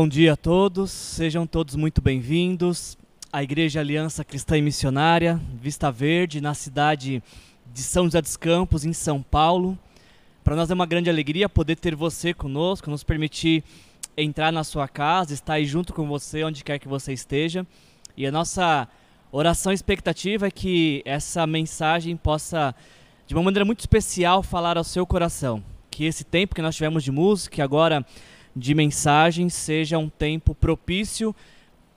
Bom dia a todos, sejam todos muito bem-vindos à Igreja Aliança Cristã e Missionária Vista Verde, na cidade de São José dos Campos, em São Paulo. Para nós é uma grande alegria poder ter você conosco, nos permitir entrar na sua casa, estar aí junto com você, onde quer que você esteja. E a nossa oração e expectativa é que essa mensagem possa, de uma maneira muito especial, falar ao seu coração. Que esse tempo que nós tivemos de música, agora de mensagem, seja um tempo propício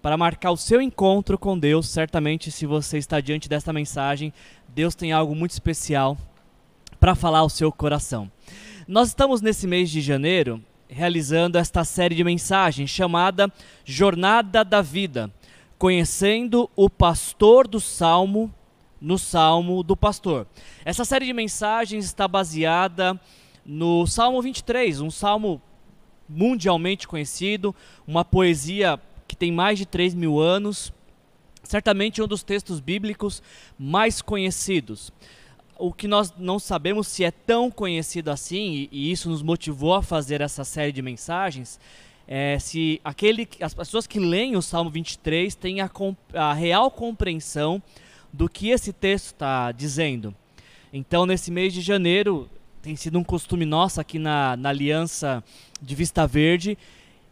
para marcar o seu encontro com Deus. Certamente, se você está diante desta mensagem, Deus tem algo muito especial para falar ao seu coração. Nós estamos nesse mês de janeiro realizando esta série de mensagens chamada Jornada da Vida, conhecendo o pastor do Salmo no Salmo do Pastor. Essa série de mensagens está baseada no Salmo 23, um salmo mundialmente conhecido, uma poesia que tem mais de 3 mil anos, certamente um dos textos bíblicos mais conhecidos. O que nós não sabemos se é tão conhecido assim, e, isso nos motivou a fazer essa série de mensagens, é se aquele, as pessoas que leem o Salmo 23 têm a, a real compreensão do que esse texto está dizendo. Então, nesse mês de janeiro, tem sido um costume nosso aqui na, na Aliança de Vista Verde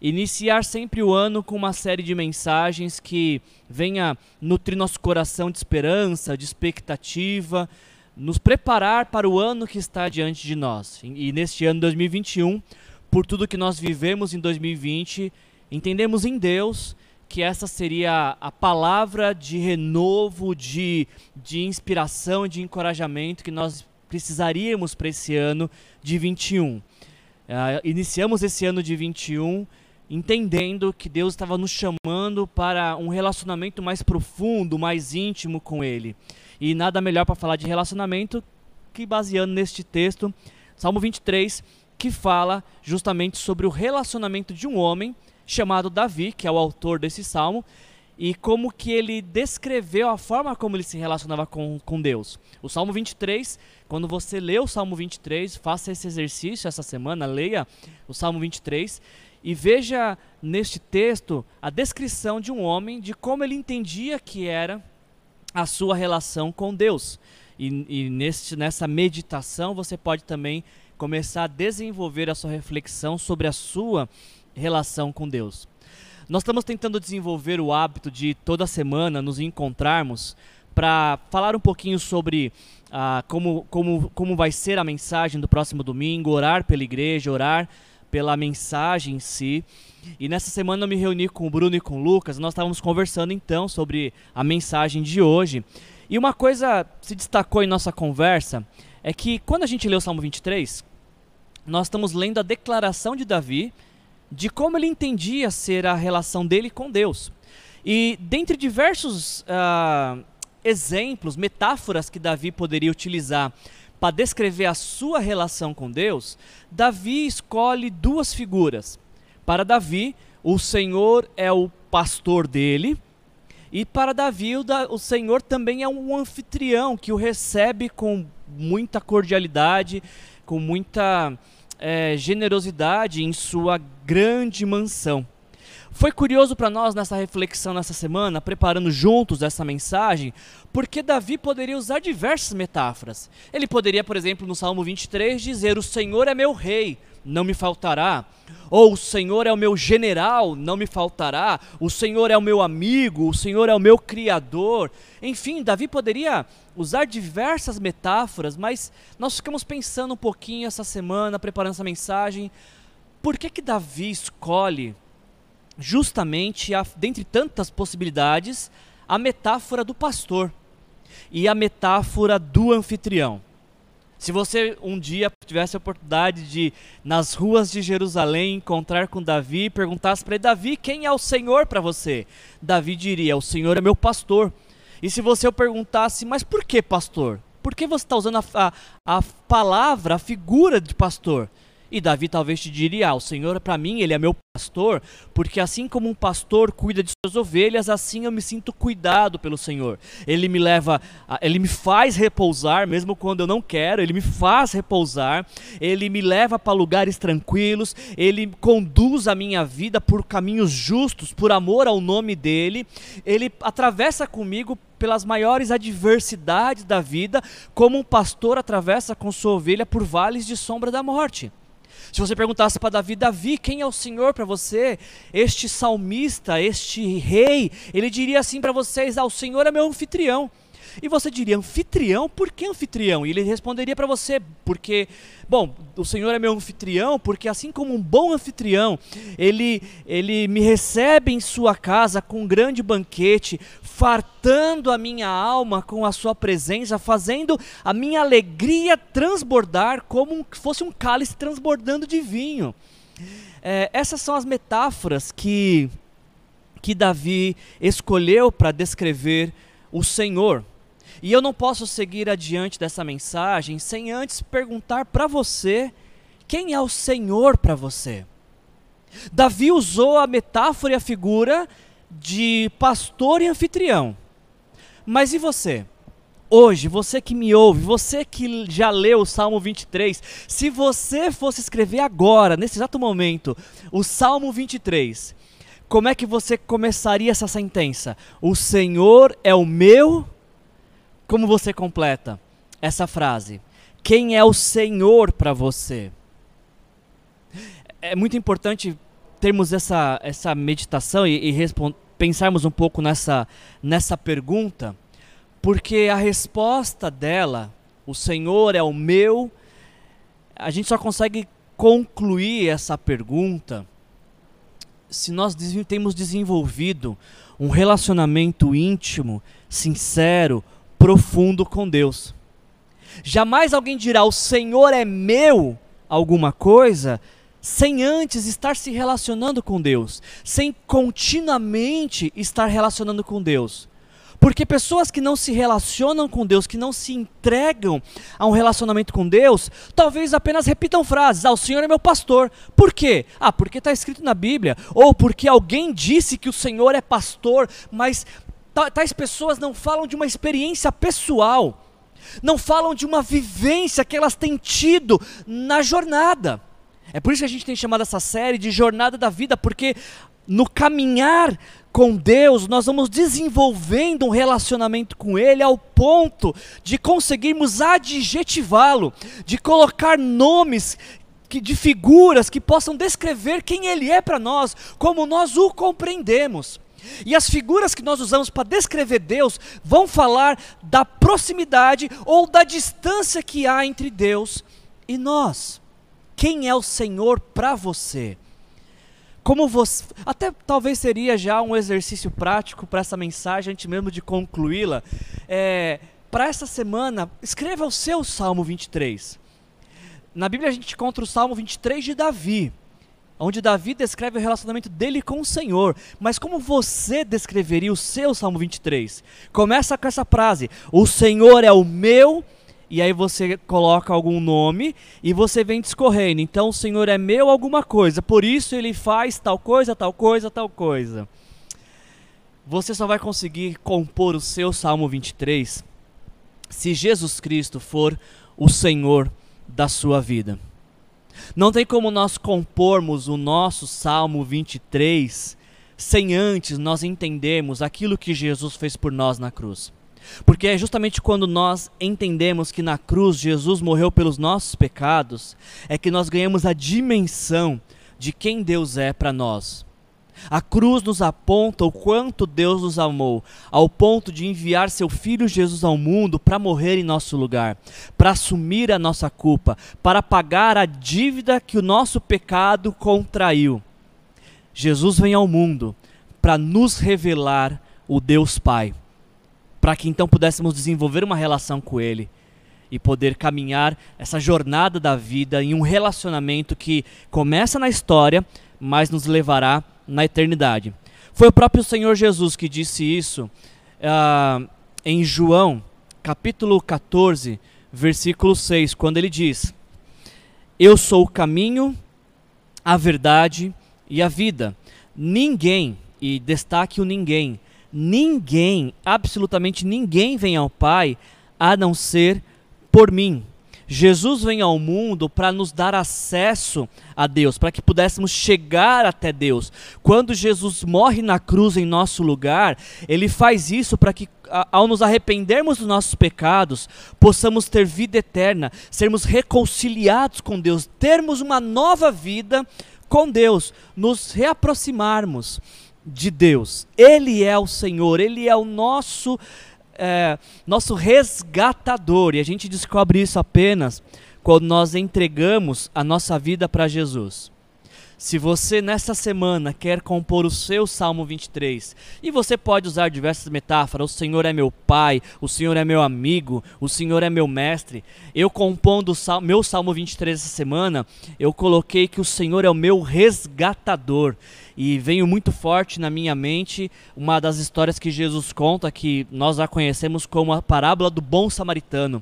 iniciar sempre o ano com uma série de mensagens que venha nutrir nosso coração de esperança, de expectativa, nos preparar para o ano que está diante de nós. E, e neste ano 2021, por tudo que nós vivemos em 2020, entendemos em Deus que essa seria a palavra de renovo, de, de inspiração, de encorajamento que nós precisaríamos para esse ano de 21. Uh, ah, iniciamos esse ano de 21 entendendo que Deus estava nos chamando para um relacionamento mais profundo, mais íntimo com Ele. E nada melhor para falar de relacionamento que baseando neste texto, Salmo 23, que fala justamente sobre o relacionamento de um homem chamado Davi, que é o autor desse salmo, e como que ele descreveu a forma como ele se relacionava com, com Deus. O Salmo 23, quando você lê o Salmo 23, faça esse exercício essa semana, leia o Salmo 23 e veja neste texto a descrição de um homem de como ele entendia que era a sua relação com Deus. E, e neste, nessa meditação você pode também começar a desenvolver a sua reflexão sobre a sua relação com Deus. Nós estamos tentando desenvolver o hábito de toda semana nos encontrarmos para falar um pouquinho sobre ah, como, como, como vai ser a mensagem do próximo domingo, orar pela igreja, orar pela mensagem em si. E nessa semana eu me reuni com o Bruno e com o Lucas, nós estávamos conversando então sobre a mensagem de hoje. E uma coisa se destacou em nossa conversa é que quando a gente lê o Salmo 23, nós estamos lendo a declaração de Davi de como ele entendia ser a relação dele com Deus. E dentre diversos uh, exemplos, metáforas que Davi poderia utilizar para descrever a sua relação com Deus, Davi escolhe duas figuras. Para Davi, o Senhor é o pastor dele, e para Davi, o, Senhor também é um anfitrião que o recebe com muita cordialidade, com muita é, generosidade em sua grande mansão. Foi curioso para nós nessa reflexão nessa semana, preparando juntos essa mensagem, porque Davi poderia usar diversas metáforas. Ele poderia, por exemplo, no Salmo 23 dizer: "O Senhor é meu rei, não me faltará". Ou "O Senhor é o meu general, não me faltará". "O Senhor é o meu amigo, o Senhor é o meu criador". Enfim, Davi poderia usar diversas metáforas, mas nós ficamos pensando um pouquinho essa semana, preparando essa mensagem, por que que Davi escolhe justamente, a, dentre tantas possibilidades, a metáfora do pastor e a metáfora do anfitrião? Se você um dia tivesse a oportunidade de, nas ruas de Jerusalém, encontrar com Davi e perguntasse para ele, Davi, quem é o Senhor para você? Davi diria, o Senhor é meu pastor. E se você perguntasse, mas por que pastor? Por que você está usando a, a, a, palavra, a figura de pastor? E Davi talvez te diria: ah, o Senhor, para mim, ele é meu pastor, porque assim como um pastor cuida de suas ovelhas, assim eu me sinto cuidado pelo Senhor. Ele me leva, ele me faz repousar, mesmo quando eu não quero, ele me faz repousar, ele me leva para lugares tranquilos, ele conduz a minha vida por caminhos justos, por amor ao nome dele, ele atravessa comigo pelas maiores adversidades da vida, como um pastor atravessa com sua ovelha por vales de sombra da morte. Se você perguntasse para Davi, Davi, quem é o Senhor para você? Este salmista, este rei, ele diria assim para vocês: ah, o Senhor é meu anfitrião. E você diria, anfitrião? Por que anfitrião? E ele responderia para você, porque, bom, o Senhor é meu anfitrião, porque assim como um bom anfitrião, ele, ele me recebe em sua casa com um grande banquete, fartando a minha alma com a sua presença, fazendo a minha alegria transbordar como se fosse um cálice transbordando de vinho. É, essas são as metáforas que, que Davi escolheu para descrever o Senhor. E eu não posso seguir adiante dessa mensagem sem antes perguntar para você quem é o Senhor para você. Davi usou a metáfora e a figura de pastor e anfitrião. Mas e você? Hoje, você que me ouve, você que já leu o Salmo 23, se você fosse escrever agora, nesse exato momento, o Salmo 23, como é que você começaria essa sentença? O Senhor é o meu como você completa essa frase? Quem é o Senhor para você? É muito importante termos essa, essa meditação e, e pensarmos um pouco nessa, nessa pergunta, porque a resposta dela, o Senhor é o meu, a gente só consegue concluir essa pergunta se nós temos desenvolvido um relacionamento íntimo, sincero, profundo com Deus. Jamais alguém dirá: O Senhor é meu alguma coisa, sem antes estar se relacionando com Deus, sem continuamente estar relacionando com Deus. Porque pessoas que não se relacionam com Deus, que não se entregam a um relacionamento com Deus, talvez apenas repitam frases: Ah, o Senhor é meu pastor. Por quê? Ah, porque está escrito na Bíblia. Ou porque alguém disse que o Senhor é pastor, mas tais pessoas não falam de uma experiência pessoal, não falam de uma vivência que elas têm tido na jornada. É por isso que a gente tem chamado essa série de Jornada da Vida, porque no caminhar com Deus, nós vamos desenvolvendo um relacionamento com Ele ao ponto de conseguirmos adjetivá-lo, de colocar nomes que, de figuras que possam descrever quem Ele é para nós, como nós o compreendemos. E as figuras que nós usamos para descrever Deus vão falar da proximidade ou da distância que há entre Deus e nós. Quem é o Senhor para você? Como você, até talvez seria já um exercício prático para essa mensagem, antes mesmo de concluí-la. É, para essa semana, escreva o seu Salmo 23. Na Bíblia a gente encontra o Salmo 23 de Davi onde Davi descreve o relacionamento dele com o Senhor. Mas como você descreveria o seu Salmo 23? Começa com essa frase: O Senhor é o meu. E aí você coloca algum nome e você vem discorrendo. Então o Senhor é meu alguma coisa, por isso ele faz tal coisa, tal coisa, tal coisa. Você só vai conseguir compor o seu Salmo 23 se Jesus Cristo for o Senhor da sua vida. Não tem como nós compormos o nosso Salmo 23 sem antes nós entendermos aquilo que Jesus fez por nós na cruz. Porque é justamente quando nós entendemos que na cruz Jesus morreu pelos nossos pecados, é que nós ganhamos a dimensão de quem Deus é para nós. A cruz nos aponta o quanto Deus nos amou, ao ponto de enviar seu Filho Jesus ao mundo para morrer em nosso lugar, para assumir a nossa culpa, para pagar a dívida que o nosso pecado contraiu. Jesus vem ao mundo para nos revelar o Deus Pai, para que então pudéssemos desenvolver uma relação com Ele e poder caminhar essa jornada da vida em um relacionamento que começa na história, mas nos levará na eternidade. Foi o próprio Senhor Jesus que disse isso uh, em João, capítulo 14, versículo 6, quando ele diz: Eu sou o caminho, a verdade e a vida. Ninguém, e destaque o ninguém, ninguém, absolutamente ninguém vem ao Pai a não ser por mim. Jesus vem ao mundo para nos dar acesso a Deus, para que pudéssemos chegar até Deus. Quando Jesus morre na cruz em nosso lugar, ele faz isso para que, ao nos arrependermos dos nossos pecados, possamos ter vida eterna, sermos reconciliados com Deus, termos uma nova vida com Deus, nos reaproximarmos de Deus. Ele é o Senhor, Ele é o nosso é, nosso resgatador. E a gente descobre isso apenas quando nós entregamos a nossa vida para Jesus. Se você nessa semana quer compor o seu Salmo 23, e você pode usar diversas metáforas, o Senhor é meu pai, o Senhor é meu amigo, o Senhor é meu mestre. Eu compondo o meu Salmo 23 essa semana, eu coloquei que o Senhor é o meu resgatador. E veio muito forte na minha mente uma das histórias que Jesus conta, que nós a conhecemos como a parábola do bom samaritano.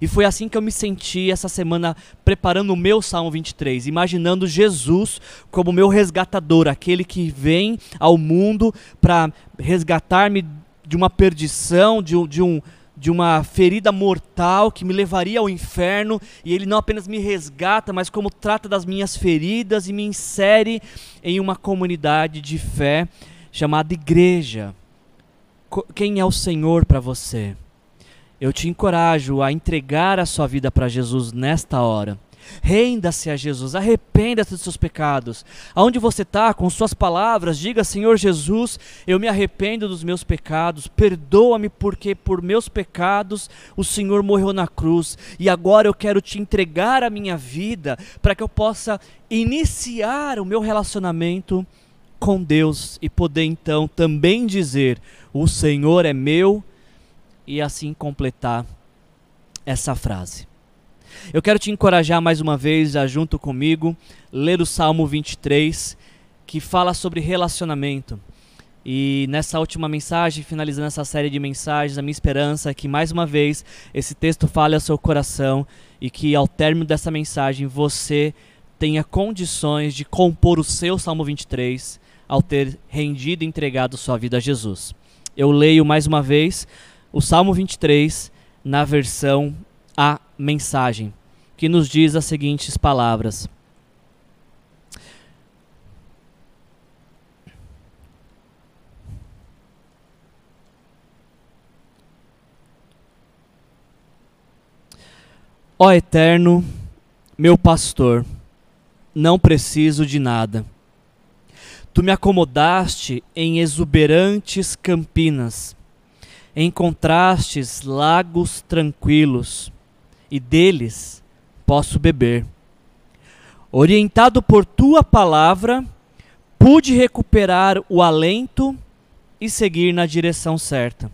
E foi assim que eu me senti essa semana preparando o meu Salmo 23, imaginando Jesus como meu resgatador, aquele que vem ao mundo para resgatar-me de uma perdição, de, de um de uma ferida mortal que me levaria ao inferno, e ele não apenas me resgata, mas como trata das minhas feridas e me insere em uma comunidade de fé chamada igreja. Quem é o Senhor para você? Eu te encorajo a entregar a sua vida para Jesus nesta hora. Renda-se a Jesus, arrependa-se dos seus pecados. Aonde você está, com suas palavras, diga: Senhor Jesus, eu me arrependo dos meus pecados, perdoa-me, porque por meus pecados o Senhor morreu na cruz e agora eu quero te entregar a minha vida para que eu possa iniciar o meu relacionamento com Deus e poder então também dizer: O Senhor é meu, e assim completar essa frase. Eu quero te encorajar mais uma vez a, junto comigo, ler o Salmo 23, que fala sobre relacionamento. E nessa última mensagem, finalizando essa série de mensagens, a minha esperança é que mais uma vez esse texto fale ao seu coração e que ao término dessa mensagem você tenha condições de compor o seu Salmo 23 ao ter rendido e entregado sua vida a Jesus. Eu leio mais uma vez o Salmo 23 na versão A Mensagem que nos diz as seguintes palavras: Ó Eterno, meu pastor, não preciso de nada. Tu me acomodaste em exuberantes campinas, encontrastes lagos tranquilos, e deles posso beber. Orientado por tua palavra, pude recuperar o alento e seguir na direção certa.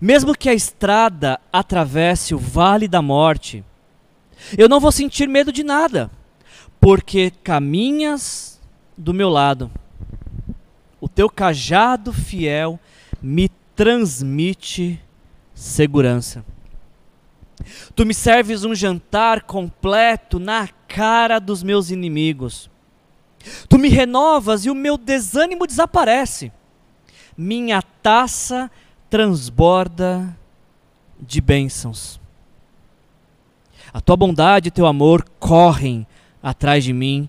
Mesmo que a estrada atravesse o vale da morte, eu não vou sentir medo de nada, porque caminhas do meu lado. O teu cajado fiel me transmite segurança. Tu me serves um jantar completo na cara dos meus inimigos. Tu me renovas e o meu desânimo desaparece. Minha taça transborda de bênçãos. A tua bondade e teu amor correm atrás de mim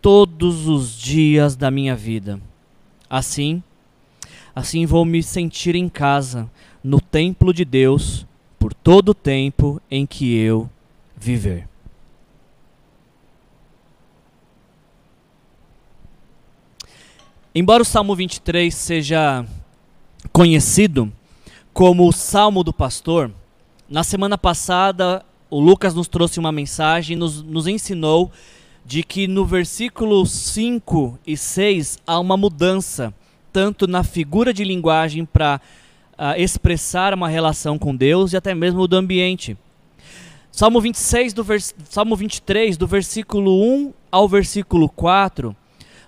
todos os dias da minha vida. Assim, assim vou me sentir em casa, no templo de Deus por todo o tempo em que eu viver. Embora o Salmo 23 seja conhecido como o Salmo do Pastor, na semana passada o Lucas nos trouxe uma mensagem e nos, nos ensinou de que no versículo 5 e 6 há uma mudança, tanto na figura de linguagem para uh, expressar uma relação com Deus e até mesmo do ambiente. Salmo 26 do Salmo 23 do versículo 1 ao versículo 4,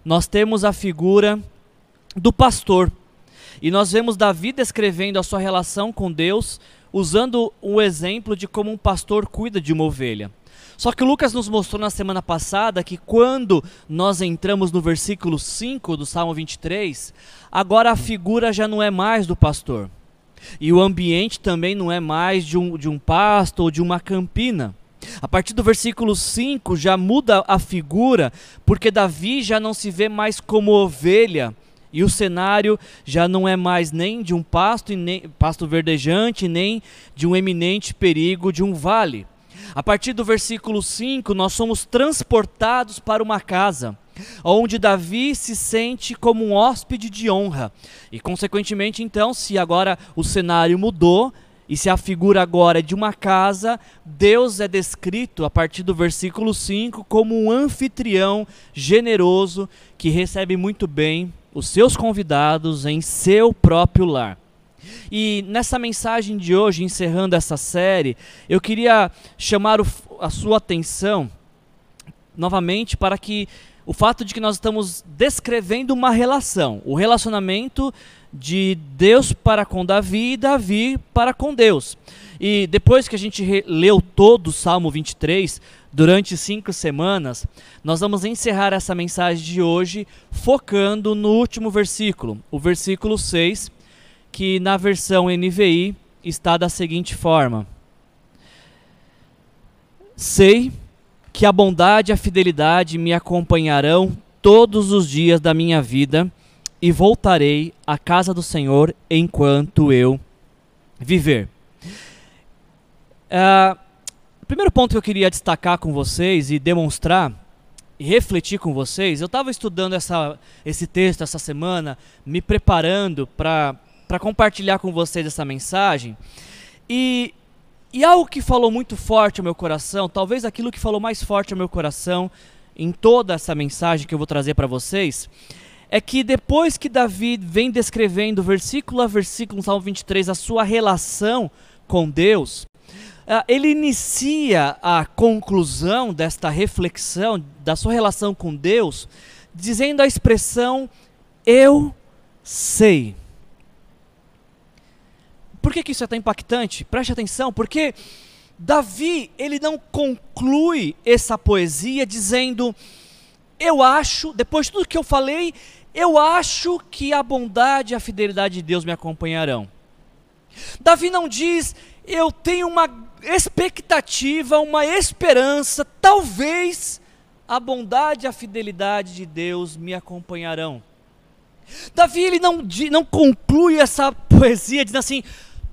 nós temos a figura do pastor. E nós vemos Davi descrevendo a sua relação com Deus, usando o exemplo de como um pastor cuida de uma ovelha. Só que o Lucas nos mostrou na semana passada que quando nós entramos no versículo 5 do Salmo 23, agora a figura já não é mais do pastor. E o ambiente também não é mais de um, de um pasto ou de uma campina. A partir do versículo 5 já muda a figura, porque Davi já não se vê mais como ovelha, e o cenário já não é mais nem de um pasto, nem, pasto verdejante, nem de um eminente perigo de um vale. A partir do versículo 5, nós somos transportados para uma casa, onde Davi se sente como um hóspede de honra. E, consequentemente, então, se agora o cenário mudou, e se a figura agora é de uma casa, Deus é descrito a partir do versículo 5 como um anfitrião generoso que recebe muito bem os seus convidados em seu próprio lar. E nessa mensagem de hoje, encerrando essa série, eu queria chamar o, a sua atenção novamente para que o fato de que nós estamos descrevendo uma relação, o relacionamento de Deus para com Davi e Davi para com Deus. E depois que a gente leu todo o Salmo 23, durante cinco semanas, nós vamos encerrar essa mensagem de hoje focando no último versículo, o versículo 6, que na versão NVI está da seguinte forma: Sei que a bondade e a fidelidade me acompanharão todos os dias da minha vida e voltarei à casa do Senhor enquanto eu viver. Uh, primeiro ponto que eu queria destacar com vocês e demonstrar e refletir com vocês, eu estava estudando essa, esse texto essa semana, me preparando para compartilhar com vocês essa mensagem, e, e algo que falou muito forte ao meu coração, talvez aquilo que falou mais forte ao meu coração em toda essa mensagem que eu vou trazer para vocês, é que depois que Davi vem descrevendo versículo a versículo no Salmo 23 a sua relação com Deus, ah, ele inicia a conclusão desta reflexão, da sua relação com Deus, dizendo a expressão eu sei. Por que, que isso é tão impactante? Preste atenção, porque Davi, ele não conclui essa poesia dizendo, eu acho, depois de tudo que eu falei, eu acho que a bondade e a fidelidade de Deus me acompanharão. Davi não diz, eu tenho uma expectativa, uma esperança, talvez a bondade e a fidelidade de Deus me acompanharão. Davi ele não, não conclui essa poesia dizendo assim: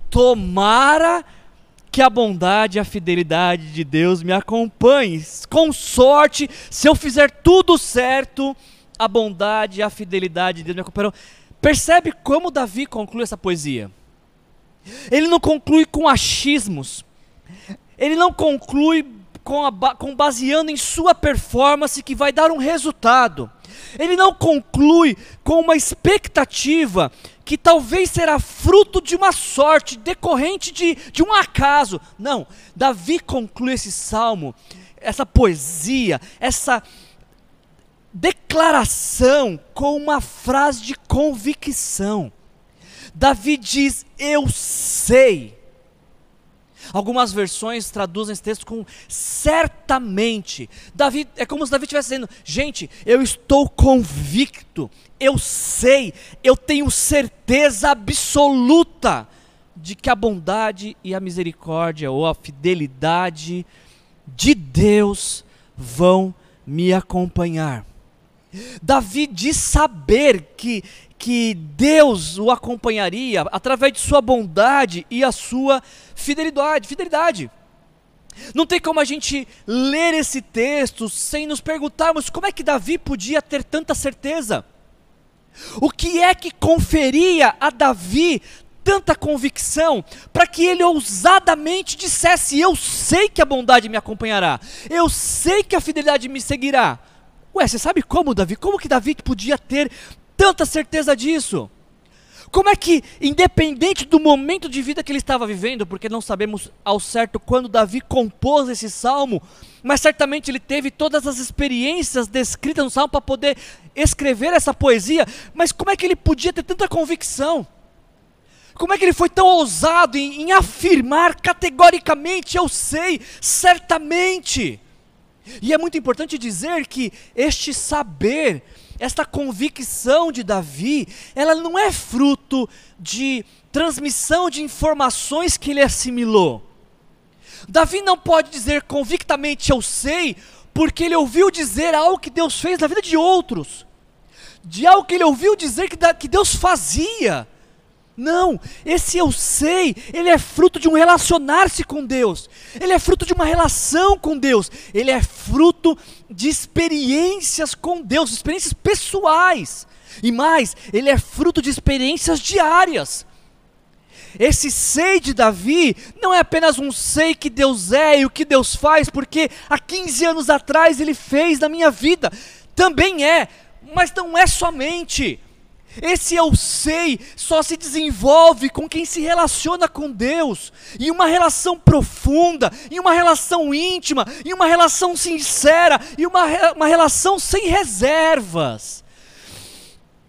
tomara que a bondade e a fidelidade de Deus me acompanhem. Com sorte, se eu fizer tudo certo, a bondade e a fidelidade de Deus me acompanharão. Percebe como Davi conclui essa poesia? Ele não conclui com achismos. Ele não conclui com, a, com baseando em sua performance que vai dar um resultado. Ele não conclui com uma expectativa que talvez será fruto de uma sorte decorrente de, de um acaso. Não, Davi conclui esse salmo, essa poesia, essa declaração com uma frase de convicção. Davi diz: Eu sei. Algumas versões traduzem esse texto com certamente. Davi é como se Davi estivesse dizendo: gente, eu estou convicto, eu sei, eu tenho certeza absoluta de que a bondade e a misericórdia ou a fidelidade de Deus vão me acompanhar. Davi diz saber que, que Deus o acompanharia através de sua bondade e a sua fidelidade. Fidelidade. Não tem como a gente ler esse texto sem nos perguntarmos como é que Davi podia ter tanta certeza. O que é que conferia a Davi tanta convicção para que ele ousadamente dissesse: Eu sei que a bondade me acompanhará, eu sei que a fidelidade me seguirá. Ué, você sabe como, Davi? Como que Davi podia ter tanta certeza disso? Como é que, independente do momento de vida que ele estava vivendo, porque não sabemos ao certo quando Davi compôs esse salmo, mas certamente ele teve todas as experiências descritas no salmo para poder escrever essa poesia, mas como é que ele podia ter tanta convicção? Como é que ele foi tão ousado em, em afirmar categoricamente, eu sei, certamente? E é muito importante dizer que este saber, esta convicção de Davi, ela não é fruto de transmissão de informações que ele assimilou. Davi não pode dizer convictamente eu sei, porque ele ouviu dizer algo que Deus fez na vida de outros, de algo que ele ouviu dizer que Deus fazia. Não, esse eu sei, ele é fruto de um relacionar-se com Deus, ele é fruto de uma relação com Deus, ele é fruto de experiências com Deus, experiências pessoais, e mais, ele é fruto de experiências diárias. Esse sei de Davi não é apenas um sei que Deus é e o que Deus faz, porque há 15 anos atrás ele fez na minha vida, também é, mas não é somente. Esse eu sei só se desenvolve com quem se relaciona com Deus, em uma relação profunda, em uma relação íntima, em uma relação sincera, em uma, uma relação sem reservas.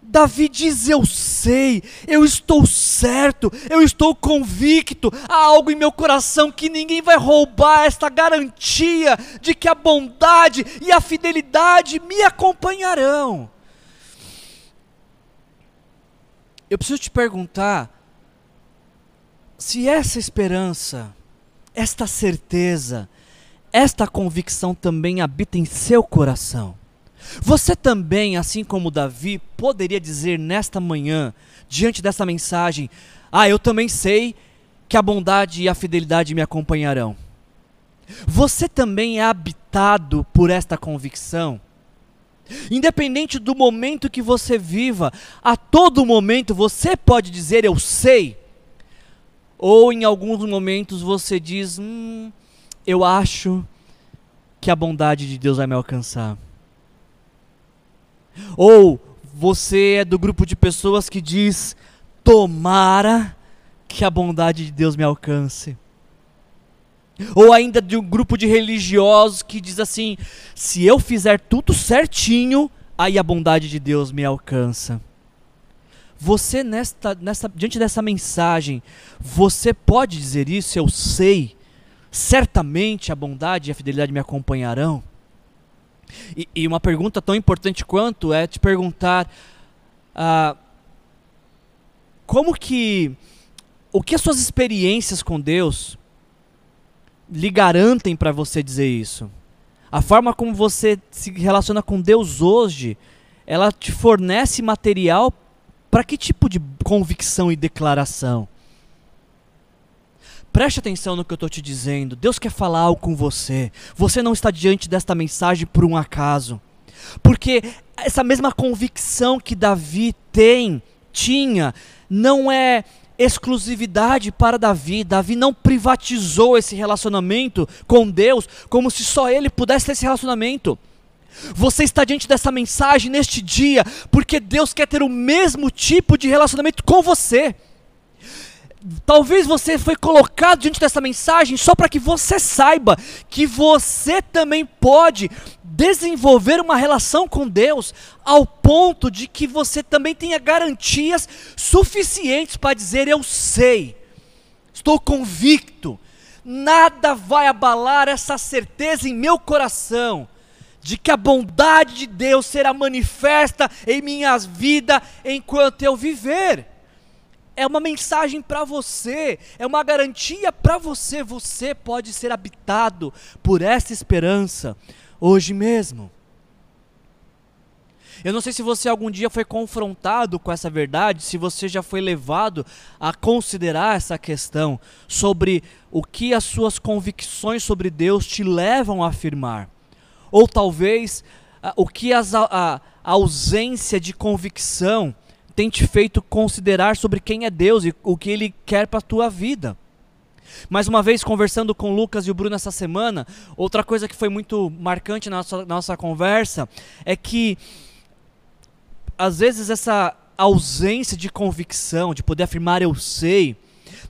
Davi diz: Eu sei, eu estou certo, eu estou convicto, há algo em meu coração que ninguém vai roubar esta garantia de que a bondade e a fidelidade me acompanharão. Eu preciso te perguntar se essa esperança, esta certeza, esta convicção também habita em seu coração. Você também, assim como Davi, poderia dizer nesta manhã, diante dessa mensagem: Ah, eu também sei que a bondade e a fidelidade me acompanharão. Você também é habitado por esta convicção? Independente do momento que você viva, a todo momento você pode dizer eu sei. Ou em alguns momentos você diz, hum, eu acho que a bondade de Deus vai me alcançar. Ou você é do grupo de pessoas que diz, tomara que a bondade de Deus me alcance. Ou ainda de um grupo de religiosos que diz assim: se eu fizer tudo certinho, aí a bondade de Deus me alcança. Você nesta, nesta, diante dessa mensagem, você pode dizer isso? Eu sei. Certamente a bondade e a fidelidade me acompanharão. E, e uma pergunta tão importante quanto é te perguntar ah, como que o que as suas experiências com Deus lhe garantem para você dizer isso. A forma como você se relaciona com Deus hoje, ela te fornece material para que tipo de convicção e declaração? Preste atenção no que eu estou te dizendo. Deus quer falar algo com você. Você não está diante desta mensagem por um acaso. Porque essa mesma convicção que Davi tem, tinha, não é exclusividade para Davi. Davi não privatizou esse relacionamento com Deus como se só ele pudesse ter esse relacionamento. Você está diante dessa mensagem neste dia porque Deus quer ter o mesmo tipo de relacionamento com você. Talvez você foi colocado diante dessa mensagem só para que você saiba que você também pode desenvolver uma relação com Deus ao ponto de que você também tenha garantias suficientes para dizer: Eu sei, estou convicto, nada vai abalar essa certeza em meu coração de que a bondade de Deus será manifesta em minha vida enquanto eu viver é uma mensagem para você, é uma garantia para você. Você pode ser habitado por essa esperança hoje mesmo. Eu não sei se você algum dia foi confrontado com essa verdade, se você já foi levado a considerar essa questão sobre o que as suas convicções sobre Deus te levam a afirmar. Ou talvez o que as, a, a ausência de convicção tem te feito considerar sobre quem é Deus e o que Ele quer para a tua vida. Mais uma vez, conversando com o Lucas e o Bruno essa semana, outra coisa que foi muito marcante na nossa, nossa conversa é que, às vezes, essa ausência de convicção, de poder afirmar eu sei,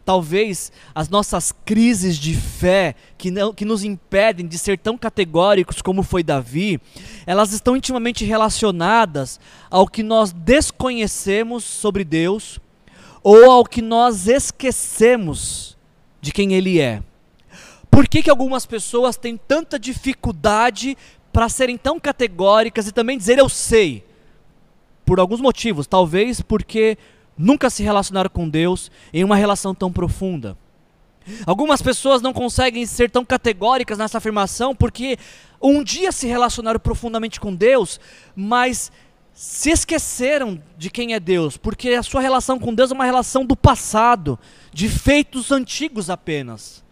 talvez as nossas crises de fé que, não, que nos impedem de ser tão categóricos como foi Davi, elas estão intimamente relacionadas ao que nós desconhecemos sobre Deus ou ao que nós esquecemos de quem Ele é. Por que, que algumas pessoas têm tanta dificuldade para serem tão categóricas e também dizer eu sei? Por alguns motivos. Talvez porque nunca se relacionaram com Deus em uma relação tão profunda. Algumas pessoas não conseguem ser tão categóricas nessa afirmação porque um dia se relacionaram profundamente com Deus, mas se esqueceram de quem é Deus, porque a sua relação com Deus é uma relação do passado, de feitos antigos apenas.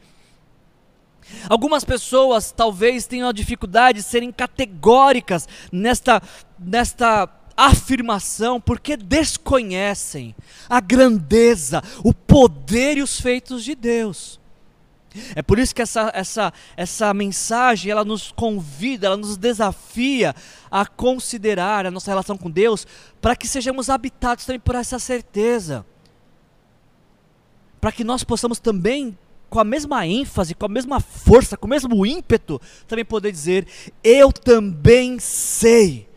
Algumas pessoas talvez tenham a dificuldade de serem categóricas nesta, nesta afirmação, porque desconhecem a grandeza, o poder e os feitos de Deus. É por isso que essa, essa, essa mensagem ela nos convida, ela nos desafia a considerar a nossa relação com Deus para que sejamos habitados também por essa certeza. Para que nós possamos também, com a mesma ênfase, com a mesma força, com o mesmo ímpeto, também poder dizer: Eu também sei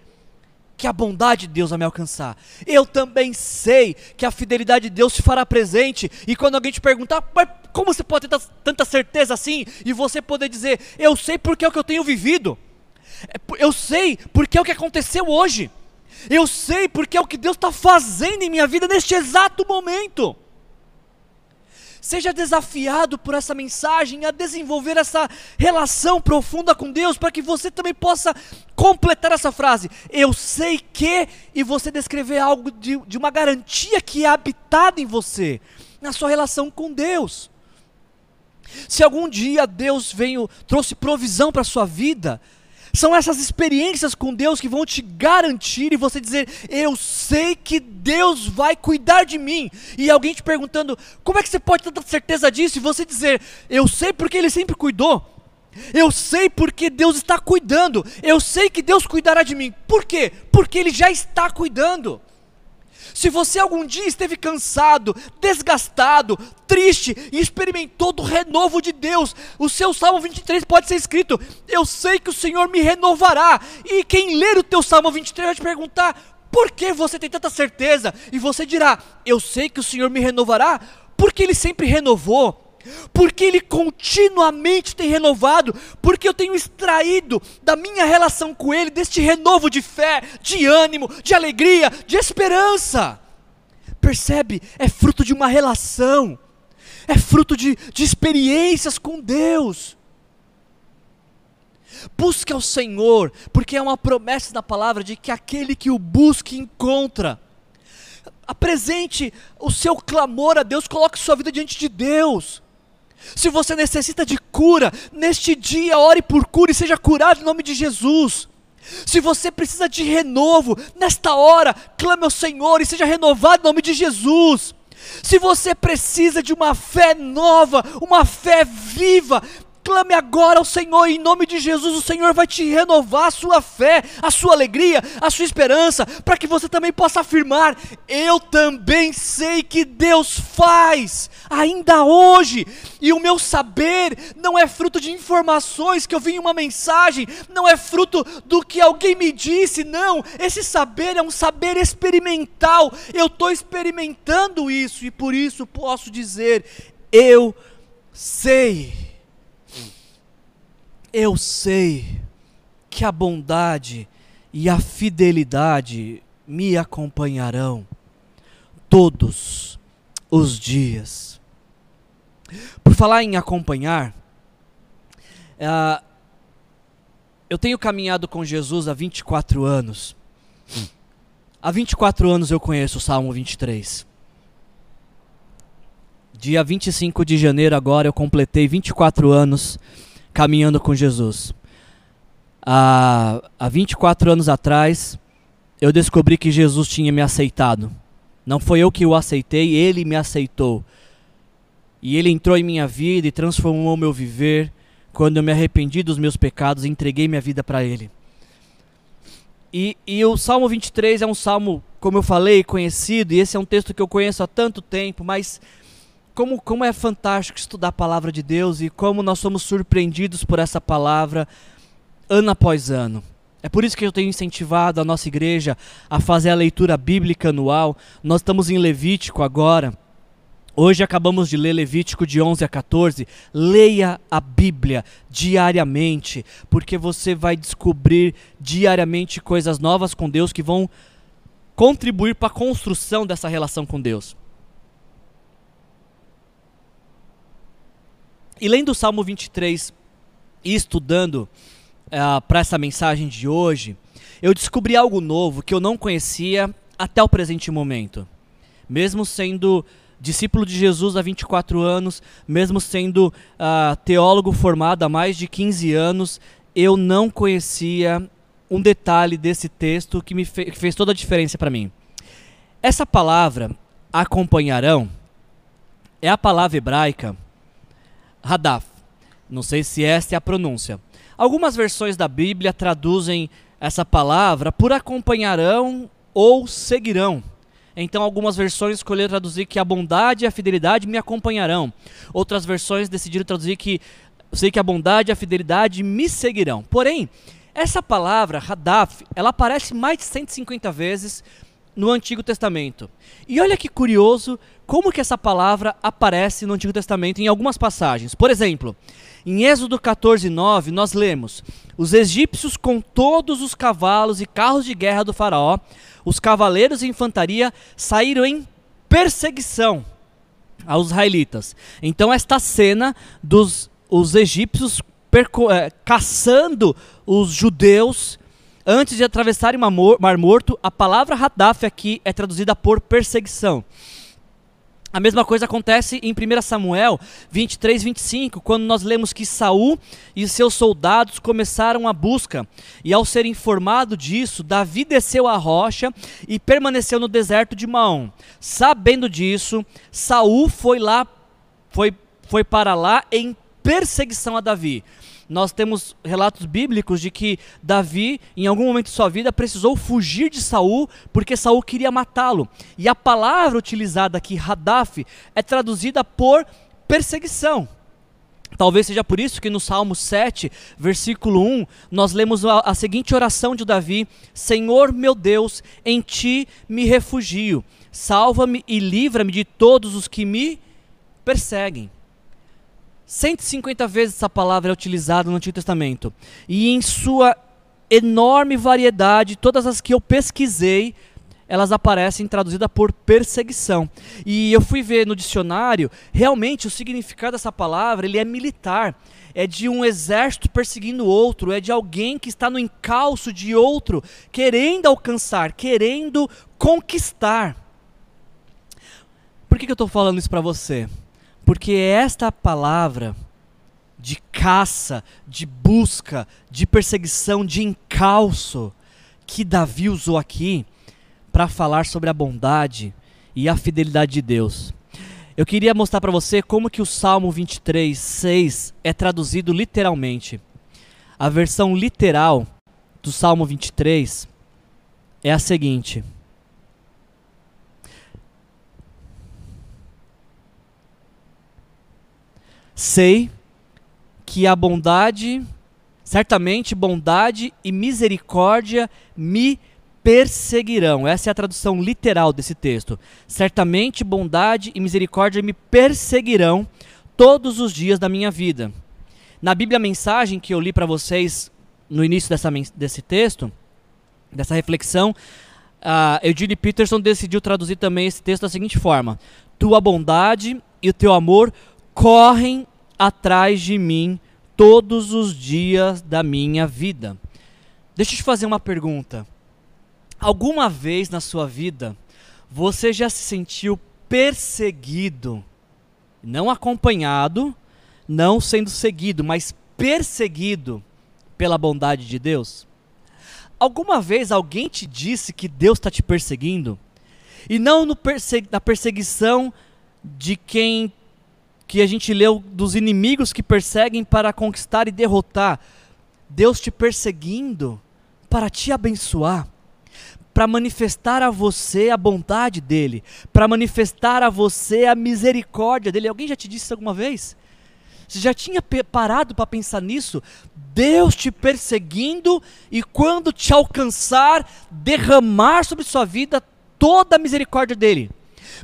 que a bondade de Deus vai me alcançar. Eu também sei que a fidelidade de Deus se fará presente. E quando alguém te perguntar, como você pode ter tanta certeza assim? E você poder dizer, eu sei porque é o que eu tenho vivido. É eu sei porque é o que aconteceu hoje. Eu sei porque é o que Deus está fazendo em minha vida neste exato momento. Seja desafiado por essa mensagem a desenvolver essa relação profunda com Deus, para que você também possa completar essa frase. Eu sei que, e você descrever algo de, de uma garantia que é habitada em você, na sua relação com Deus. Se algum dia Deus veio, trouxe provisão para a sua vida, são essas experiências com Deus que vão te garantir e você dizer: Eu sei que Deus vai cuidar de mim. E alguém te perguntando: Como é que você pode ter tanta certeza disso? E você dizer: Eu sei porque Ele sempre cuidou. Eu sei porque Deus está cuidando. Eu sei que Deus cuidará de mim. Por quê? Porque Ele já está cuidando. Se você algum dia esteve cansado, desgastado, triste e experimentou do renovo de Deus, o seu Salmo 23 pode ser escrito: Eu sei que o Senhor me renovará. E quem ler o teu Salmo 23 vai te perguntar: Por que você tem tanta certeza? E você dirá: Eu sei que o Senhor me renovará, porque Ele sempre renovou porque Ele continuamente tem renovado, porque eu tenho extraído da minha relação com Ele, deste renovo de fé, de ânimo, de alegria, de esperança. Percebe? É fruto de uma relação, é fruto de, de experiências com Deus. Busque ao Senhor, porque é uma promessa da palavra de que aquele que o busca encontra. Apresente o seu clamor a Deus, coloque sua vida diante de Deus. Se você necessita de cura, neste dia ore por cura e seja curado em nome de Jesus. Se você precisa de renovo, nesta hora, clame ao Senhor e seja renovado em nome de Jesus. Se você precisa de uma fé nova, uma fé viva, Clame agora ao Senhor, em nome de Jesus, o Senhor vai te renovar a sua fé, a sua alegria, a sua esperança, para que você também possa afirmar: Eu também sei que Deus faz, ainda hoje, e o meu saber não é fruto de informações que eu vi em uma mensagem, não é fruto do que alguém me disse, não, esse saber é um saber experimental, eu estou experimentando isso, e por isso posso dizer: Eu sei eu sei que a bondade e a fidelidade me acompanharão todos os dias. Por falar em acompanhar, uh, eu tenho caminhado com Jesus há 24 anos. Há 24 anos eu conheço o Salmo 23. Dia 25 de janeiro agora eu completei 24 anos caminhando com Jesus. Há, há 24 anos atrás, eu descobri que Jesus tinha me aceitado. Não foi eu que o aceitei, ele me aceitou. E ele entrou em minha vida e transformou o meu viver quando eu me arrependi dos meus pecados e entreguei minha vida para ele. E, e, o Salmo 23 é um salmo, como eu falei, conhecido, e esse é um texto que eu conheço há tanto tempo, mas como, como é fantástico estudar a palavra de Deus e como nós somos surpreendidos por essa palavra ano após ano. É por isso que eu tenho incentivado a nossa igreja a fazer a leitura bíblica anual. Nós estamos em Levítico agora. Hoje acabamos de ler Levítico de 11 a 14. Leia a Bíblia diariamente, porque você vai descobrir diariamente coisas novas com Deus que vão contribuir para a construção dessa relação com Deus. E lendo o Salmo 23 e estudando uh, para essa mensagem de hoje, eu descobri algo novo que eu não conhecia até o presente momento. Mesmo sendo discípulo de Jesus há 24 anos, mesmo sendo uh, teólogo formado há mais de 15 anos, eu não conhecia um detalhe desse texto que me fe que fez toda a diferença para mim. Essa palavra, acompanharão, é a palavra hebraica Hadaf. Não sei se esta é a pronúncia. Algumas versões da Bíblia traduzem essa palavra por acompanharão ou seguirão. Então, algumas versões escolheram traduzir que a bondade e a fidelidade me acompanharão. Outras versões decidiram traduzir que sei que a bondade e a fidelidade me seguirão. Porém, essa palavra, Hadaf, ela aparece mais de 150 vezes no Antigo Testamento. E olha que curioso como que essa palavra aparece no Antigo Testamento em algumas passagens. Por exemplo, em Êxodo 14, 9, nós lemos: Os egípcios com todos os cavalos e carros de guerra do faraó, os cavaleiros e infantaria saíram em perseguição aos israelitas. Então esta cena dos os egípcios é, caçando os judeus antes de atravessarem o Mar Morto, a palavra Hadaf aqui é traduzida por perseguição. A mesma coisa acontece em 1 Samuel 23, 25, quando nós lemos que Saul e seus soldados começaram a busca. E ao ser informado disso, Davi desceu a rocha e permaneceu no deserto de Maom. Sabendo disso, Saul foi lá, foi, foi para lá em perseguição a Davi nós temos relatos bíblicos de que Davi, em algum momento de sua vida, precisou fugir de Saul porque Saul queria matá-lo. E a palavra utilizada aqui, Hadaf, é traduzida por perseguição. Talvez seja por isso que no Salmo 7, versículo 1, nós lemos a, a, seguinte oração de Davi: Senhor meu Deus, em ti me refugio, salva-me e livra-me de todos os que me perseguem. 150 vezes essa palavra é utilizada no Antigo Testamento. E em sua enorme variedade, todas as que eu pesquisei, elas aparecem traduzidas por perseguição. E eu fui ver no dicionário, realmente o significado dessa palavra, ele é militar. É de um exército perseguindo outro, é de alguém que está no encalço de outro, querendo alcançar, querendo conquistar. Por que, que eu estou falando isso para você? Porque é esta palavra de caça, de busca, de perseguição, de encalço que Davi usou aqui para falar sobre a bondade e a fidelidade de Deus. Eu queria mostrar para você como que o Salmo 23, 6 é traduzido literalmente. A versão literal do Salmo 23 é a seguinte: Sei que a bondade, certamente bondade e misericórdia me perseguirão. Essa é a tradução literal desse texto. Certamente bondade e misericórdia me perseguirão todos os dias da minha vida. Na Bíblia mensagem que eu li para vocês no início dessa, desse texto, dessa reflexão, uh, Eugene Peterson decidiu traduzir também esse texto da seguinte forma: Tua bondade e o teu amor correm atrás de mim todos os dias da minha vida. Deixa eu te fazer uma pergunta. Alguma vez na sua vida você já se sentiu perseguido, não acompanhado, não sendo seguido, mas perseguido pela bondade de Deus? Alguma vez alguém te disse que Deus está te perseguindo? E não perse na perseguição de quem que a gente leu dos inimigos que perseguem para conquistar e derrotar. Deus te perseguindo para te abençoar, para manifestar a você a bondade dele, para manifestar a você a misericórdia dele. Alguém já te disse isso alguma vez? Você já tinha parado para pensar nisso? Deus te perseguindo e quando te alcançar, derramar sobre sua vida toda a misericórdia dele.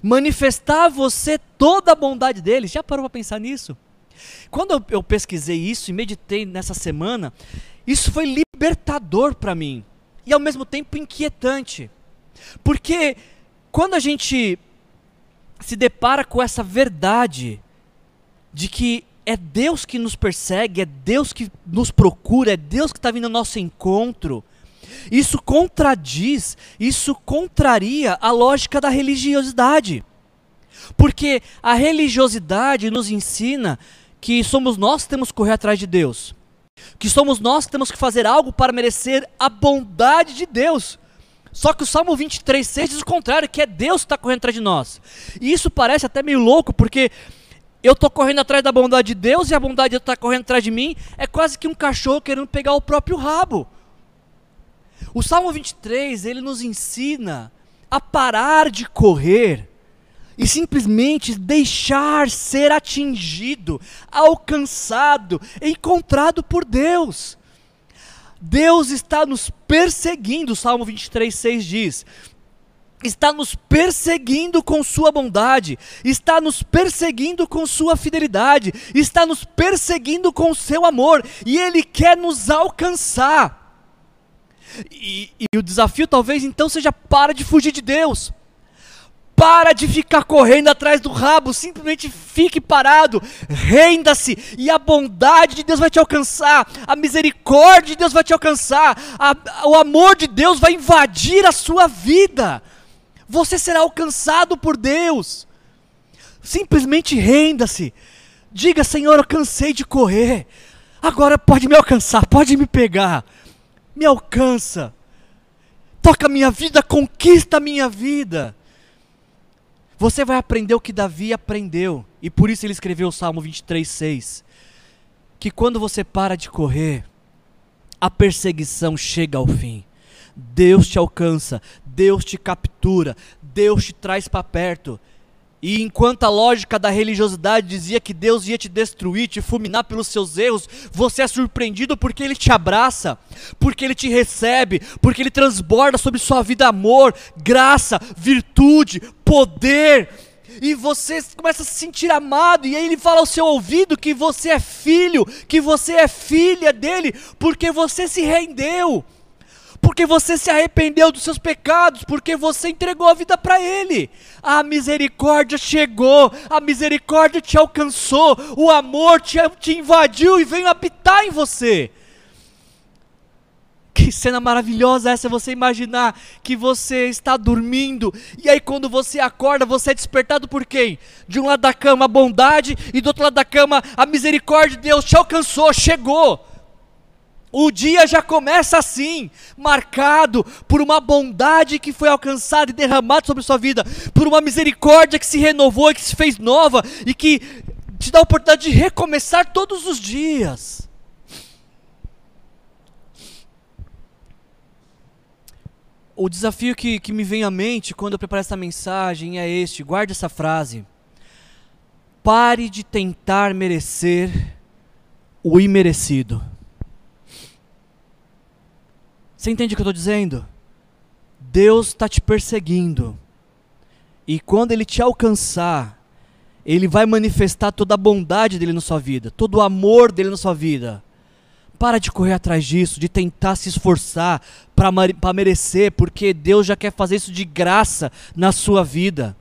Manifestar a você toda a bondade dele. Já parou para pensar nisso? Quando eu, eu pesquisei isso e meditei nessa semana, isso foi libertador para mim e ao mesmo tempo inquietante. Porque quando a gente se depara com essa verdade de que é Deus que nos persegue, é Deus que nos procura, é Deus que está vindo ao nosso encontro, isso contradiz, isso contraria a lógica da religiosidade. Porque a religiosidade nos ensina que somos nós que temos que correr atrás de Deus, que somos nós que temos que fazer algo para merecer a bondade de Deus. Só que o Salmo 23, 6 diz o contrário, que é Deus que está correndo atrás de nós. E isso parece até meio louco, porque eu estou correndo atrás da bondade de Deus e a bondade de Deus está correndo atrás de mim. É quase que um cachorro querendo pegar o próprio rabo. O Salmo 23, ele nos ensina a parar de correr e simplesmente deixar ser atingido, alcançado, encontrado por Deus. Deus está nos perseguindo, o Salmo 23, 6 diz. Está nos perseguindo com Sua bondade, está nos perseguindo com Sua fidelidade, está nos perseguindo com Seu amor, e Ele quer nos alcançar. E, e o desafio talvez então seja: para de fugir de Deus. Para de ficar correndo atrás do rabo, simplesmente fique parado, renda-se e a bondade de Deus vai te alcançar, a misericórdia de Deus vai te alcançar, a, o amor de Deus vai invadir a sua vida. Você será alcançado por Deus. Simplesmente renda-se. Diga, Senhor, eu cansei de correr. Agora pode me alcançar, pode me pegar. Me alcança. Toca a minha vida, conquista a minha vida. Você vai aprender o que Davi aprendeu, e por isso ele escreveu o Salmo 23, 6. Que quando você para de correr, a perseguição chega ao fim. Deus te alcança, Deus te captura, Deus te traz para perto. E enquanto a lógica da religiosidade dizia que Deus ia te destruir, te fulminar pelos seus erros, você é surpreendido porque Ele te abraça, porque Ele te recebe, porque Ele transborda sobre sua vida amor, graça, virtude, poder. E você começa a se sentir amado, e aí Ele fala ao seu ouvido que você é filho, que você é filha dele, porque você se rendeu porque você se arrependeu dos seus pecados, porque você entregou a vida para Ele. A misericórdia chegou, a misericórdia te alcançou, o amor te, te invadiu e veio habitar em você. Que cena maravilhosa essa você imaginar que você está dormindo e aí quando você acorda você é despertado por quem? De um lado da cama a bondade e do outro lado da cama a misericórdia de Deus te alcançou, chegou. O dia já começa assim, marcado por uma bondade que foi alcançada e derramada sobre sua vida, por uma misericórdia que se renovou e que se fez nova e que te dá a oportunidade de recomeçar todos os dias. O desafio que, que me vem à mente quando eu preparo essa mensagem é este: guarde essa frase. Pare de tentar merecer o imerecido. Você entende o que eu estou dizendo? Deus está te perseguindo. E quando Ele te alcançar, Ele vai manifestar toda a bondade dele na sua vida, todo o amor dele na sua vida. Para de correr atrás disso, de tentar se esforçar para merecer, porque Deus já quer fazer isso de graça na sua vida.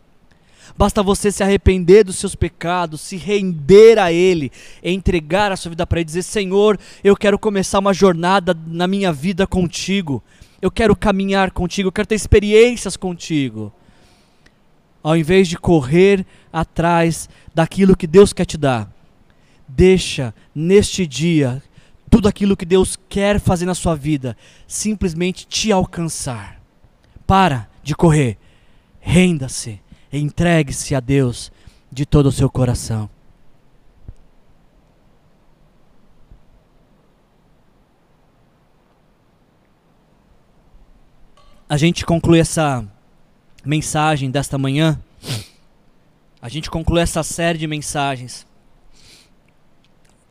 Basta você se arrepender dos seus pecados, se render a Ele, entregar a sua vida para Ele, dizer: Senhor, eu quero começar uma jornada na minha vida contigo. Eu quero caminhar contigo, eu quero ter experiências contigo. Ao invés de correr atrás daquilo que Deus quer te dar, deixa neste dia tudo aquilo que Deus quer fazer na sua vida simplesmente te alcançar. Para de correr, renda-se Entregue-se a Deus de todo o seu coração. A gente conclui essa mensagem desta manhã. A gente conclui essa série de mensagens.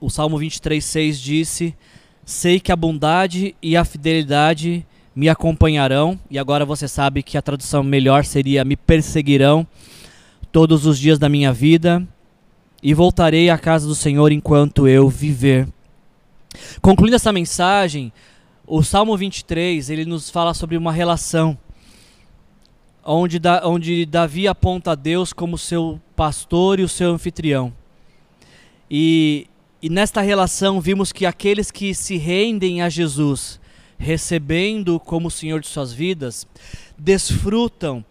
O Salmo 23:6 disse: Sei que a bondade e a fidelidade me acompanharão, e agora você sabe que a tradução melhor seria me perseguirão todos os dias da minha vida e voltarei à casa do Senhor enquanto eu viver. Concluindo essa mensagem, o Salmo 23, ele nos fala sobre uma relação onde, onde Davi aponta a Deus como seu pastor e o seu anfitrião. E, e nesta relação vimos que aqueles que se rendem a Jesus, recebendo como Senhor de suas vidas, desfrutam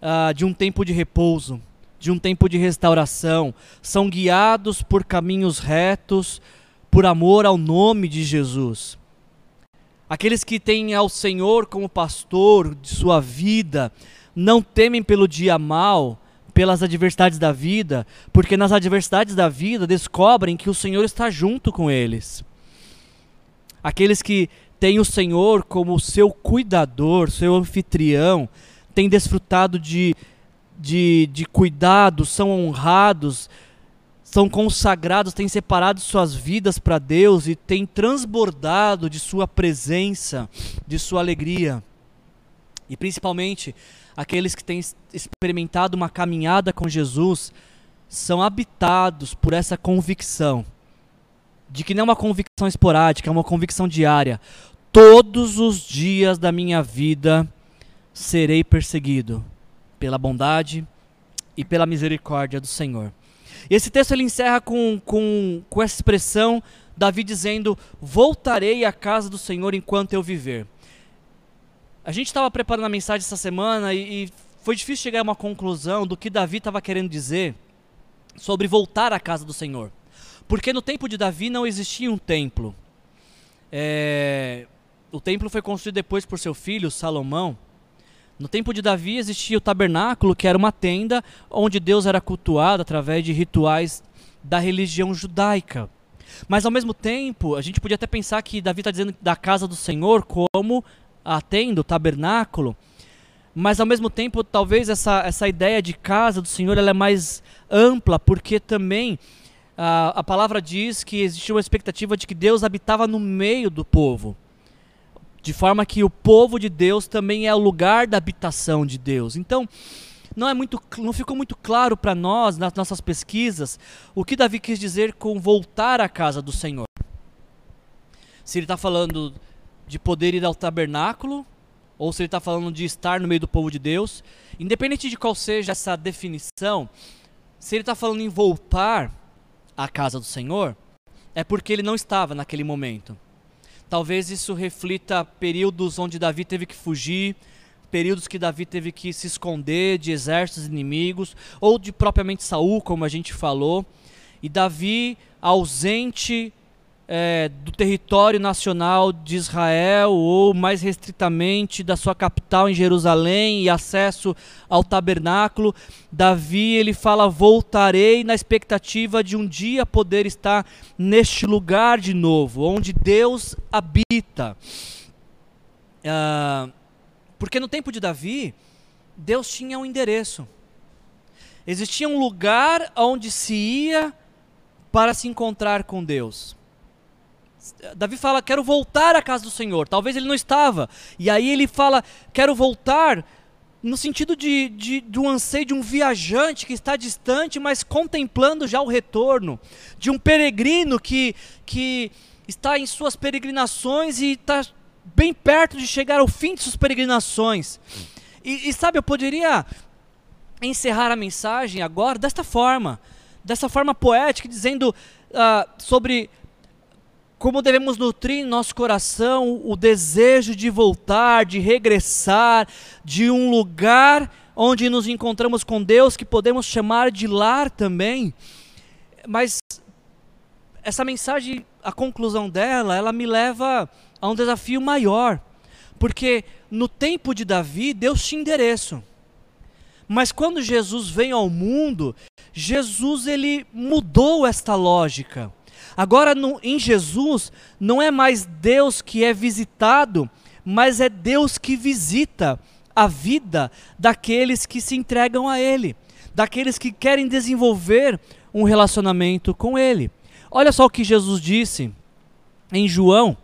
uh, de um tempo de repouso, de um tempo de restauração, são guiados por caminhos retos, por amor ao nome de Jesus. Aqueles que têm ao Senhor como pastor de sua vida, não temem pelo dia mal, pelas adversidades da vida, porque nas adversidades da vida descobrem que o Senhor está junto com eles. Aqueles que têm o Senhor como seu cuidador, seu anfitrião, têm desfrutado de, de, de cuidado, são honrados, são consagrados, têm separado suas vidas para Deus e têm transbordado de sua presença, de sua alegria. E principalmente aqueles que têm experimentado uma caminhada com Jesus, são habitados por essa convicção de que não é uma convicção esporádica, é uma convicção diária. Todos os dias da minha vida serei perseguido pela bondade e pela misericórdia do Senhor. Esse texto ele encerra com, com, com essa expressão, Davi dizendo: Voltarei à casa do Senhor enquanto eu viver. A gente estava preparando a mensagem essa semana e, e foi difícil chegar a uma conclusão do que Davi estava querendo dizer sobre voltar à casa do Senhor. Porque no tempo de Davi não existia um templo. É, o templo foi construído depois por seu filho, Salomão. No tempo de Davi existia o tabernáculo, que era uma tenda onde Deus era cultuado através de rituais da religião judaica. Mas ao mesmo tempo, a gente podia até pensar que Davi está dizendo da casa do Senhor como a tenda, o tabernáculo, mas ao mesmo tempo talvez essa, essa ideia de casa do Senhor ela é mais ampla, porque também a, a palavra diz que existia uma expectativa de que Deus habitava no meio do povo. De forma que o povo de Deus também é o lugar da habitação de Deus. Então, não é muito não ficou muito claro para nós nas nossas pesquisas o que Davi quis dizer com voltar à casa do Senhor. Se ele está falando de poder ir ao tabernáculo, ou se ele está falando de estar no meio do povo de Deus. Independente de qual seja essa definição, se ele está falando em voltar à casa do Senhor, é porque ele não estava naquele momento. Talvez isso reflita períodos onde Davi teve que fugir, períodos que Davi teve que se esconder de exércitos inimigos, ou de propriamente Saul, como a gente falou. E Davi, ausente é, do território nacional de Israel ou mais restritamente da sua capital em Jerusalém e acesso ao tabernáculo, Davi ele fala voltarei na expectativa de um dia poder estar neste lugar de novo, onde Deus habita. Ah, porque no tempo de Davi Deus tinha um endereço. Existia um lugar onde se ia para se encontrar com Deus. Davi fala: Quero voltar à casa do Senhor. Talvez ele não estava. E aí ele fala: Quero voltar no sentido de, de, um anseio de um viajante que está distante, mas contemplando já o retorno. De um peregrino que, que está em suas peregrinações e está bem perto de chegar ao fim de suas peregrinações. E, e sabe, eu poderia encerrar a mensagem agora desta forma, dessa forma poética, dizendo uh, sobre como devemos nutrir em nosso coração o desejo de voltar, de regressar, de um lugar onde nos encontramos com Deus que podemos chamar de lar também. Mas essa mensagem, a conclusão dela, ela me leva a um desafio maior. Porque no tempo de Davi, Deus tinha endereço. Mas quando Jesus veio ao mundo, Jesus ele mudou esta lógica. Agora, no, em Jesus, não é mais Deus que é visitado, mas é Deus que visita a vida daqueles que se entregam a Ele, daqueles que querem desenvolver um relacionamento com Ele. Olha só o que Jesus disse em João,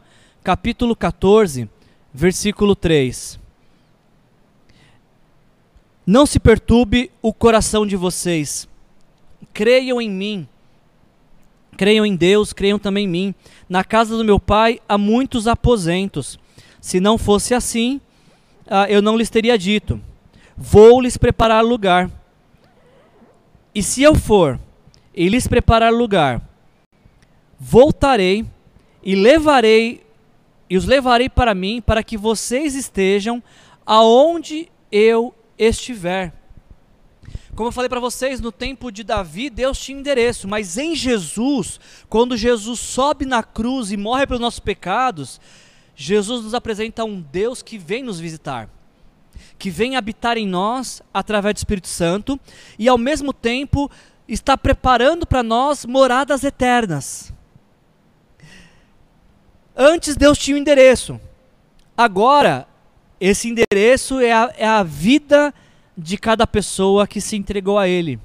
capítulo 14, versículo 3. Não se perturbe o coração de vocês. Creiam em mim. Creiam em Deus, creiam também em mim. Na casa do meu pai há muitos aposentos. Se não fosse assim, ah, eu não lhes teria dito: Vou lhes preparar lugar. E se eu for e lhes preparar lugar, voltarei e levarei e os levarei para mim, para que vocês estejam aonde eu estiver. Como eu falei para vocês, no tempo de Davi, Deus tinha endereço, mas em Jesus, quando Jesus sobe na cruz e morre pelos nossos pecados, Jesus nos apresenta um Deus que vem nos visitar, que vem habitar em nós através do Espírito Santo e ao mesmo tempo está preparando para nós moradas eternas. Antes Deus tinha um endereço, agora esse endereço é a, é a vida de cada pessoa que se entregou a Ele.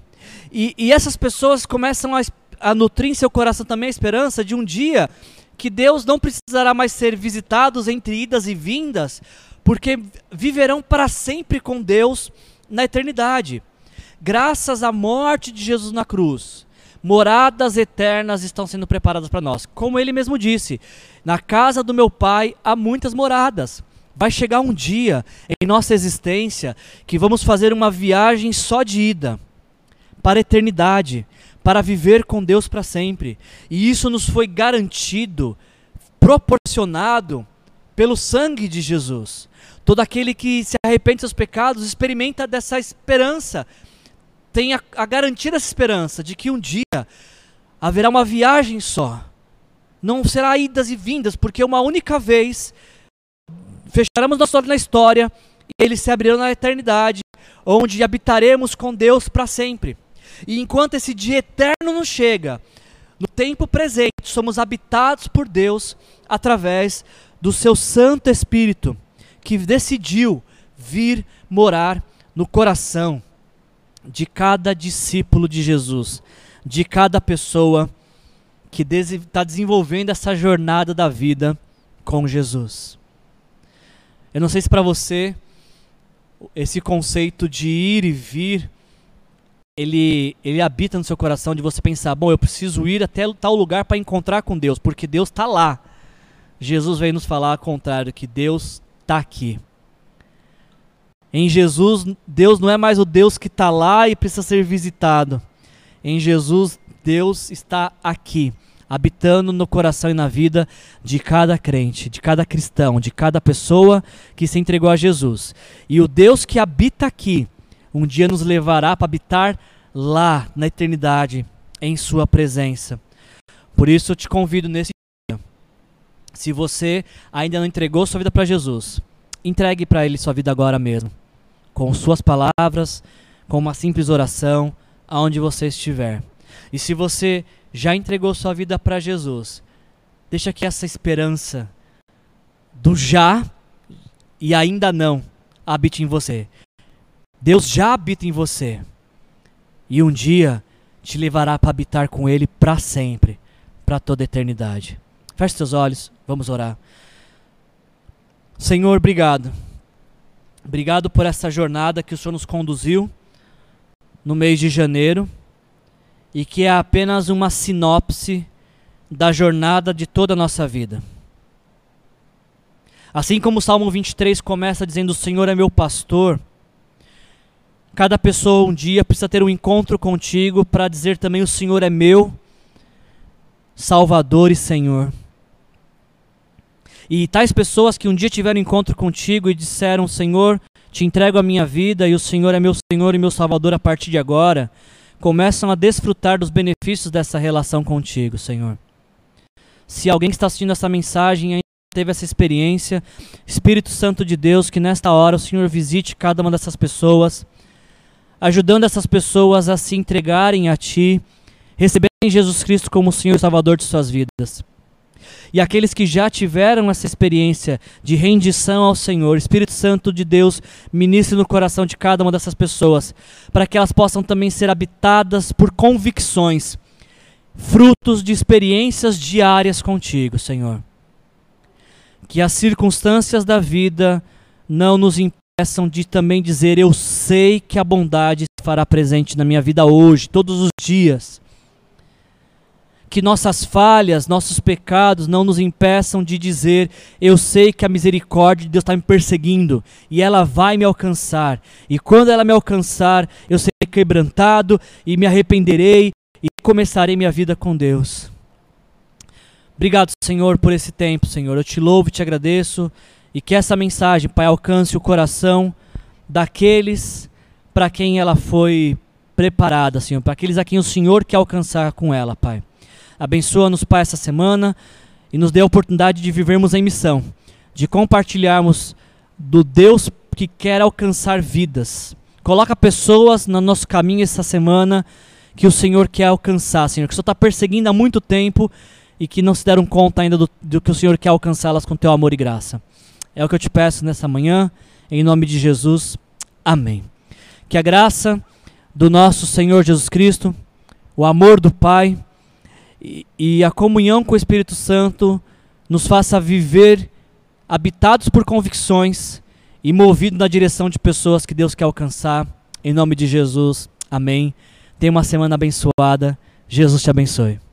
E, e essas pessoas começam a, a nutrir em seu coração também a esperança de um dia que Deus não precisará mais ser visitados entre idas e vindas, porque viverão para sempre com Deus na eternidade. Graças à morte de Jesus na cruz, moradas eternas estão sendo preparadas para nós. Como ele mesmo disse: Na casa do meu pai há muitas moradas. Vai chegar um dia em nossa existência que vamos fazer uma viagem só de ida para a eternidade, para viver com Deus para sempre. E isso nos foi garantido, proporcionado pelo sangue de Jesus. Todo aquele que se arrepende dos seus pecados experimenta dessa esperança, tem a, a garantia dessa esperança de que um dia haverá uma viagem só. Não será idas e vindas, porque uma única vez fecharemos nosso olho na história e eles se abrirão na eternidade, onde habitaremos com Deus para sempre. E enquanto esse dia eterno não chega, no tempo presente somos habitados por Deus através do seu Santo Espírito, que decidiu vir morar no coração de cada discípulo de Jesus, de cada pessoa que está desenvolvendo essa jornada da vida com Jesus. Eu não sei se para você esse conceito de ir e vir ele, ele habita no seu coração de você pensar, bom, eu preciso ir até tal lugar para encontrar com Deus, porque Deus está lá. Jesus veio nos falar ao contrário, que Deus está aqui. Em Jesus, Deus não é mais o Deus que está lá e precisa ser visitado. Em Jesus, Deus está aqui habitando no coração e na vida de cada crente, de cada cristão, de cada pessoa que se entregou a Jesus. E o Deus que habita aqui, um dia nos levará para habitar lá na eternidade, em Sua presença. Por isso eu te convido nesse dia, se você ainda não entregou sua vida para Jesus, entregue para Ele sua vida agora mesmo, com suas palavras, com uma simples oração, aonde você estiver. E se você já entregou sua vida para Jesus, deixa que essa esperança do já e ainda não habite em você. Deus já habita em você. E um dia te levará para habitar com Ele para sempre, para toda a eternidade. Feche seus olhos, vamos orar. Senhor, obrigado. Obrigado por essa jornada que o Senhor nos conduziu no mês de janeiro e que é apenas uma sinopse da jornada de toda a nossa vida. Assim como o Salmo 23 começa dizendo: O Senhor é meu pastor. Cada pessoa um dia precisa ter um encontro contigo para dizer também: O Senhor é meu Salvador e Senhor. E tais pessoas que um dia tiveram encontro contigo e disseram: Senhor, te entrego a minha vida e o Senhor é meu Senhor e meu Salvador a partir de agora começam a desfrutar dos benefícios dessa relação contigo, Senhor. Se alguém que está assistindo essa mensagem ainda teve essa experiência, Espírito Santo de Deus, que nesta hora o Senhor visite cada uma dessas pessoas, ajudando essas pessoas a se entregarem a Ti, receberem Jesus Cristo como Senhor e Salvador de suas vidas. E aqueles que já tiveram essa experiência de rendição ao Senhor, Espírito Santo de Deus, ministre no coração de cada uma dessas pessoas, para que elas possam também ser habitadas por convicções, frutos de experiências diárias contigo, Senhor. Que as circunstâncias da vida não nos impeçam de também dizer: Eu sei que a bondade se fará presente na minha vida hoje, todos os dias. Que nossas falhas, nossos pecados não nos impeçam de dizer: Eu sei que a misericórdia de Deus está me perseguindo e ela vai me alcançar. E quando ela me alcançar, eu serei quebrantado e me arrependerei e começarei minha vida com Deus. Obrigado, Senhor, por esse tempo, Senhor. Eu te louvo e te agradeço. E que essa mensagem, Pai, alcance o coração daqueles para quem ela foi preparada, Senhor, para aqueles a quem o Senhor quer alcançar com ela, Pai. Abençoa-nos, Pai, essa semana e nos dê a oportunidade de vivermos em missão, de compartilharmos do Deus que quer alcançar vidas. Coloca pessoas no nosso caminho essa semana que o Senhor quer alcançar, Senhor, que o Senhor está perseguindo há muito tempo e que não se deram conta ainda do, do que o Senhor quer alcançá-las com teu amor e graça. É o que eu te peço nessa manhã, em nome de Jesus. Amém. Que a graça do nosso Senhor Jesus Cristo, o amor do Pai e, a comunhão com o Espírito Santo nos faça viver habitados por convicções e movidos na direção de pessoas que Deus quer alcançar. Em nome de Jesus. Amém. Tenha uma semana abençoada. Jesus te abençoe.